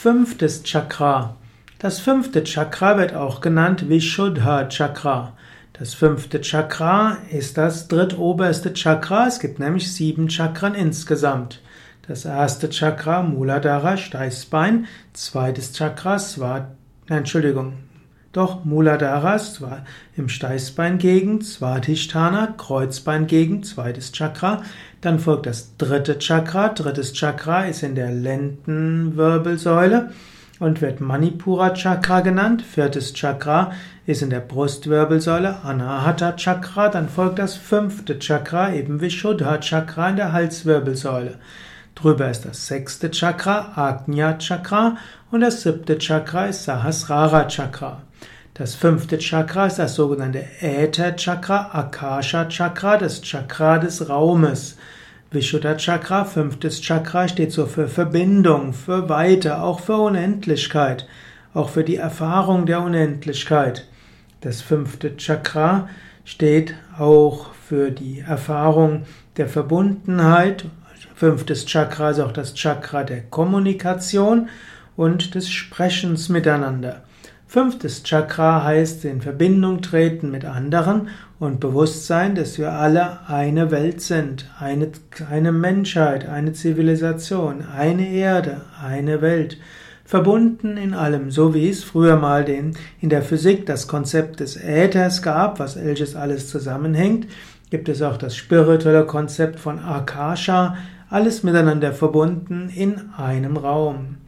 Fünftes Chakra. Das fünfte Chakra wird auch genannt Vishuddha Chakra. Das fünfte Chakra ist das drittoberste Chakra. Es gibt nämlich sieben Chakren insgesamt. Das erste Chakra, Muladhara, Steißbein. Zweites Chakra, Svat, Entschuldigung, doch Muladhara ist im Steißbeingegend, Swadhisthana, Kreuzbeingegend, zweites Chakra. Dann folgt das dritte Chakra. Drittes Chakra ist in der Lendenwirbelsäule und wird Manipura Chakra genannt. Viertes Chakra ist in der Brustwirbelsäule, Anahata Chakra. Dann folgt das fünfte Chakra, eben Vishuddha Chakra in der Halswirbelsäule. Drüber ist das sechste Chakra, Ajna Chakra, und das siebte Chakra ist Sahasrara Chakra. Das fünfte Chakra ist das sogenannte Äther Chakra, Akasha Chakra, das Chakra des Raumes. Vishuddha Chakra, fünftes Chakra, steht so für Verbindung, für Weite, auch für Unendlichkeit, auch für die Erfahrung der Unendlichkeit. Das fünfte Chakra steht auch für die Erfahrung der Verbundenheit. Fünftes Chakra ist auch das Chakra der Kommunikation und des Sprechens miteinander. Fünftes Chakra heißt in Verbindung treten mit anderen und Bewusstsein, dass wir alle eine Welt sind, eine, eine Menschheit, eine Zivilisation, eine Erde, eine Welt, verbunden in allem, so wie es früher mal den, in der Physik das Konzept des Äthers gab, was welches alles zusammenhängt, gibt es auch das spirituelle Konzept von Akasha, alles miteinander verbunden in einem Raum.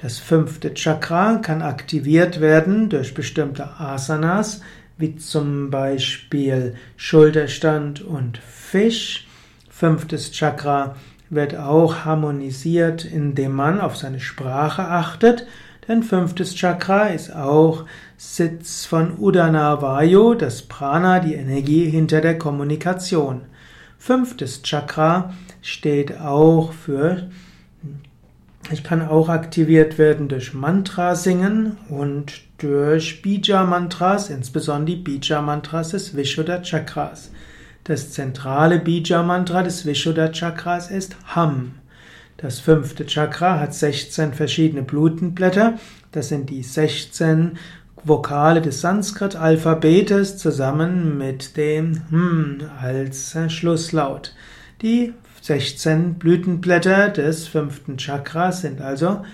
Das fünfte Chakra kann aktiviert werden durch bestimmte Asanas, wie zum Beispiel Schulterstand und Fisch. Fünftes Chakra wird auch harmonisiert, indem man auf seine Sprache achtet. Denn fünftes Chakra ist auch Sitz von Udana Vayu, das Prana, die Energie hinter der Kommunikation. Fünftes Chakra steht auch für ich kann auch aktiviert werden durch Mantra singen und durch Bija Mantras, insbesondere die Bija Mantras des Vishuddha Chakras. Das zentrale Bija Mantra des Vishuddha Chakras ist Ham. Das fünfte Chakra hat 16 verschiedene Blutenblätter. Das sind die 16 Vokale des Sanskrit-Alphabetes zusammen mit dem Hm als Schlusslaut. Die 16 Blütenblätter des fünften Chakras sind also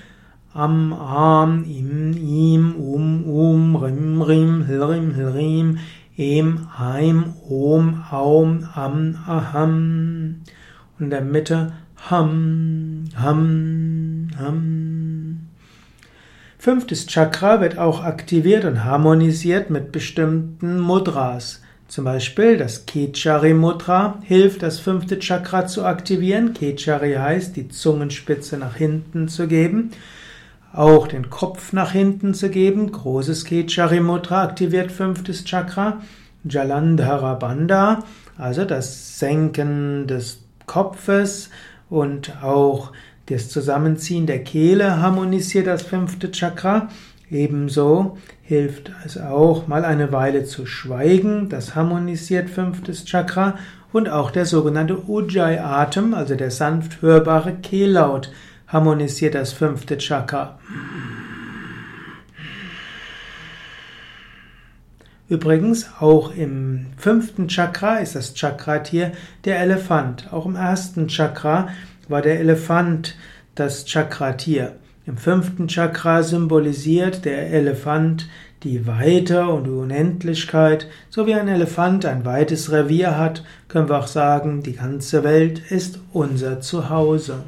Am, Am, Im, Im, Um, Um, Rim, Rim, Hilrim, Hilrim, Em, Aim, Om, Aum, Am, Aham. Und in der Mitte Ham, Ham, Ham. Fünftes Chakra wird auch aktiviert und harmonisiert mit bestimmten Mudras. Zum Beispiel das Kechari Mudra hilft, das fünfte Chakra zu aktivieren. Kechari heißt, die Zungenspitze nach hinten zu geben, auch den Kopf nach hinten zu geben. Großes Kechari Mudra aktiviert fünftes Chakra. Jalandhara Bandha, also das Senken des Kopfes und auch das Zusammenziehen der Kehle harmonisiert das fünfte Chakra. Ebenso hilft es auch, mal eine Weile zu schweigen. Das harmonisiert fünftes Chakra. Und auch der sogenannte Ujjayi-Atem, also der sanft hörbare Kehllaut, harmonisiert das fünfte Chakra. Übrigens, auch im fünften Chakra ist das Chakratier der Elefant. Auch im ersten Chakra war der Elefant das Chakratier. Im fünften Chakra symbolisiert der Elefant die Weite und die Unendlichkeit. So wie ein Elefant ein weites Revier hat, können wir auch sagen, die ganze Welt ist unser Zuhause.